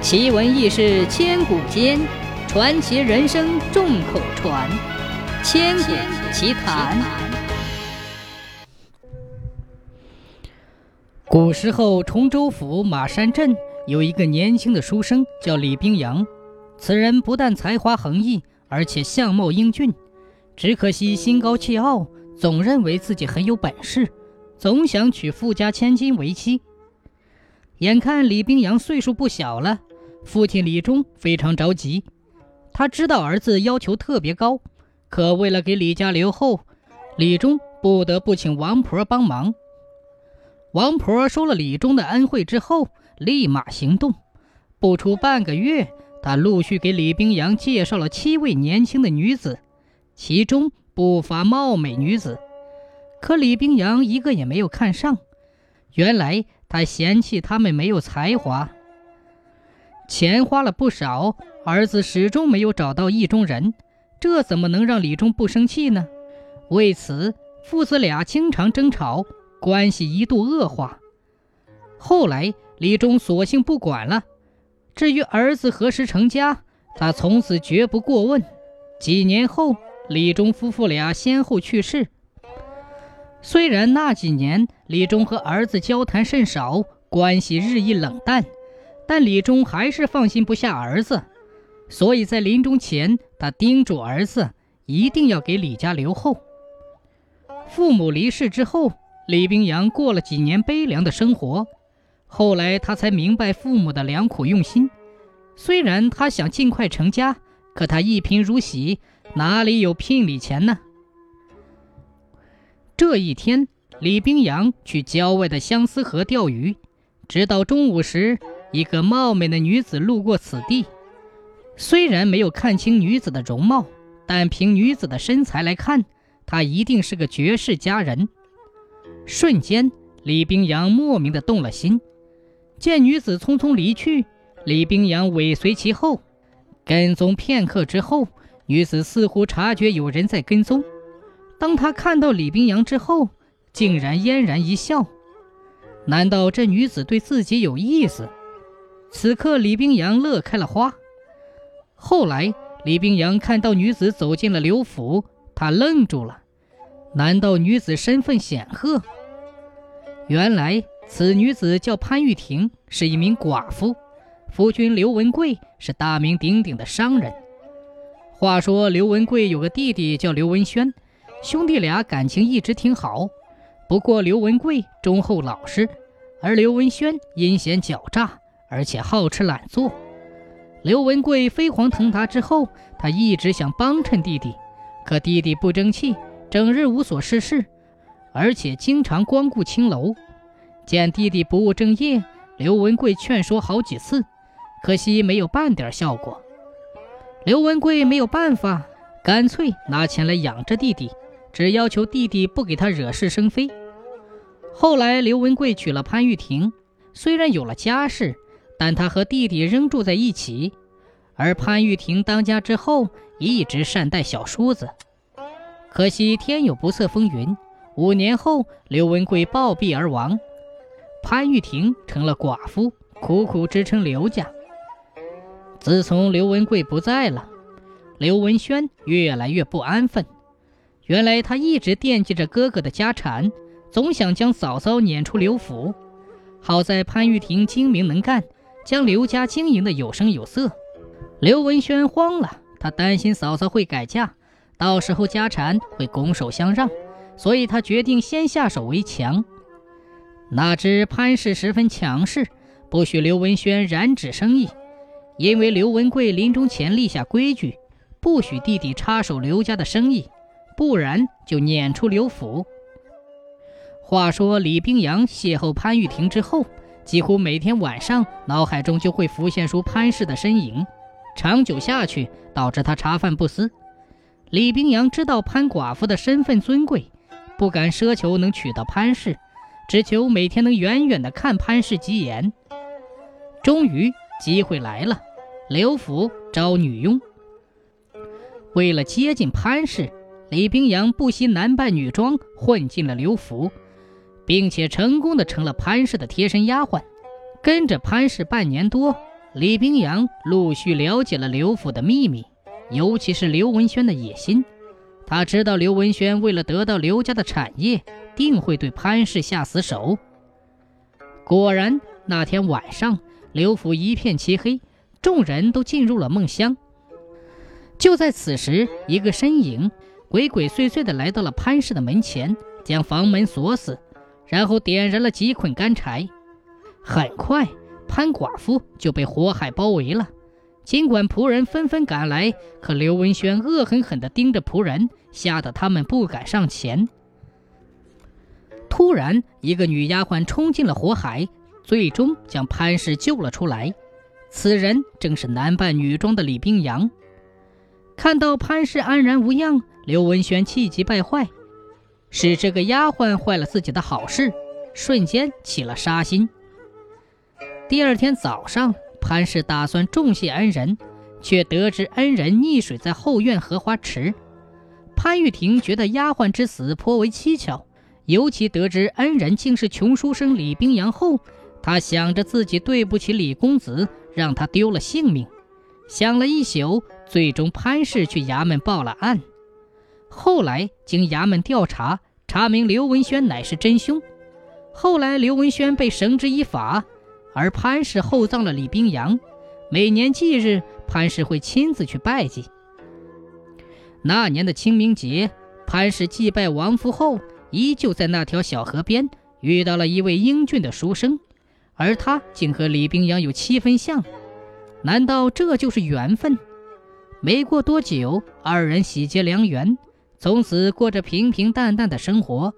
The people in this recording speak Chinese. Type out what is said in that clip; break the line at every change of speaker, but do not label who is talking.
奇闻异事千古间，传奇人生众口传。千古奇谈。古时候，崇州府马山镇有一个年轻的书生，叫李冰阳。此人不但才华横溢，而且相貌英俊。只可惜心高气傲，总认为自己很有本事，总想娶富家千金为妻。眼看李冰阳岁数不小了。父亲李忠非常着急，他知道儿子要求特别高，可为了给李家留后，李忠不得不请王婆帮忙。王婆收了李忠的恩惠之后，立马行动。不出半个月，他陆续给李冰阳介绍了七位年轻的女子，其中不乏貌美女子，可李冰阳一个也没有看上。原来他嫌弃她们没有才华。钱花了不少，儿子始终没有找到意中人，这怎么能让李忠不生气呢？为此，父子俩经常争吵，关系一度恶化。后来，李忠索性不管了。至于儿子何时成家，他从此绝不过问。几年后，李忠夫妇俩先后去世。虽然那几年李忠和儿子交谈甚少，关系日益冷淡。但李忠还是放心不下儿子，所以在临终前，他叮嘱儿子一定要给李家留后。父母离世之后，李冰阳过了几年悲凉的生活。后来他才明白父母的良苦用心。虽然他想尽快成家，可他一贫如洗，哪里有聘礼钱呢？这一天，李冰阳去郊外的相思河钓鱼，直到中午时。一个貌美的女子路过此地，虽然没有看清女子的容貌，但凭女子的身材来看，她一定是个绝世佳人。瞬间，李冰阳莫名的动了心。见女子匆匆离去，李冰阳尾随其后，跟踪片刻之后，女子似乎察觉有人在跟踪。当她看到李冰阳之后，竟然嫣然一笑。难道这女子对自己有意思？此刻，李冰阳乐开了花。后来，李冰阳看到女子走进了刘府，他愣住了。难道女子身份显赫？原来，此女子叫潘玉婷，是一名寡妇。夫君刘文贵是大名鼎鼎的商人。话说，刘文贵有个弟弟叫刘文轩，兄弟俩感情一直挺好。不过，刘文贵忠厚老实，而刘文轩阴险狡诈。而且好吃懒做。刘文贵飞黄腾达之后，他一直想帮衬弟弟，可弟弟不争气，整日无所事事，而且经常光顾青楼。见弟弟不务正业，刘文贵劝说好几次，可惜没有半点效果。刘文贵没有办法，干脆拿钱来养着弟弟，只要求弟弟不给他惹是生非。后来，刘文贵娶了潘玉婷，虽然有了家室。但他和弟弟仍住在一起，而潘玉婷当家之后一直善待小叔子。可惜天有不测风云，五年后刘文贵暴毙而亡，潘玉婷成了寡妇，苦苦支撑刘家。自从刘文贵不在了，刘文轩越来越不安分。原来他一直惦记着哥哥的家产，总想将嫂嫂撵出刘府。好在潘玉婷精明能干。将刘家经营的有声有色，刘文轩慌了，他担心嫂嫂会改嫁，到时候家产会拱手相让，所以他决定先下手为强。哪知潘氏十分强势，不许刘文轩染指生意，因为刘文贵临终前立下规矩，不许弟弟插手刘家的生意，不然就撵出刘府。话说李冰阳邂逅潘玉婷之后。几乎每天晚上，脑海中就会浮现出潘氏的身影，长久下去，导致他茶饭不思。李冰阳知道潘寡妇的身份尊贵，不敢奢求能娶到潘氏，只求每天能远远的看潘氏几眼。终于，机会来了，刘府招女佣。为了接近潘氏，李冰阳不惜男扮女装，混进了刘府。并且成功的成了潘氏的贴身丫鬟，跟着潘氏半年多，李冰阳陆续了解了刘府的秘密，尤其是刘文轩的野心。他知道刘文轩为了得到刘家的产业，定会对潘氏下死手。果然，那天晚上，刘府一片漆黑，众人都进入了梦乡。就在此时，一个身影鬼鬼祟祟地来到了潘氏的门前，将房门锁死，然后点燃了几捆干柴。很快，潘寡妇就被火海包围了。尽管仆人纷纷赶来，可刘文轩恶狠狠地盯着仆人，吓得他们不敢上前。突然，一个女丫鬟冲进了火海，最终将潘氏救了出来。此人正是男扮女装的李冰阳。看到潘氏安然无恙，刘文轩气急败坏，是这个丫鬟坏了自己的好事，瞬间起了杀心。第二天早上，潘氏打算重谢恩人，却得知恩人溺水在后院荷花池。潘玉婷觉得丫鬟之死颇为蹊跷，尤其得知恩人竟是穷书生李冰阳后，她想着自己对不起李公子，让他丢了性命。想了一宿，最终潘氏去衙门报了案。后来经衙门调查，查明刘文轩乃是真凶。后来刘文轩被绳之以法，而潘氏厚葬了李冰阳。每年忌日，潘氏会亲自去拜祭。那年的清明节，潘氏祭拜亡夫后，依旧在那条小河边遇到了一位英俊的书生，而他竟和李冰阳有七分像。难道这就是缘分？没过多久，二人喜结良缘，从此过着平平淡淡的生活。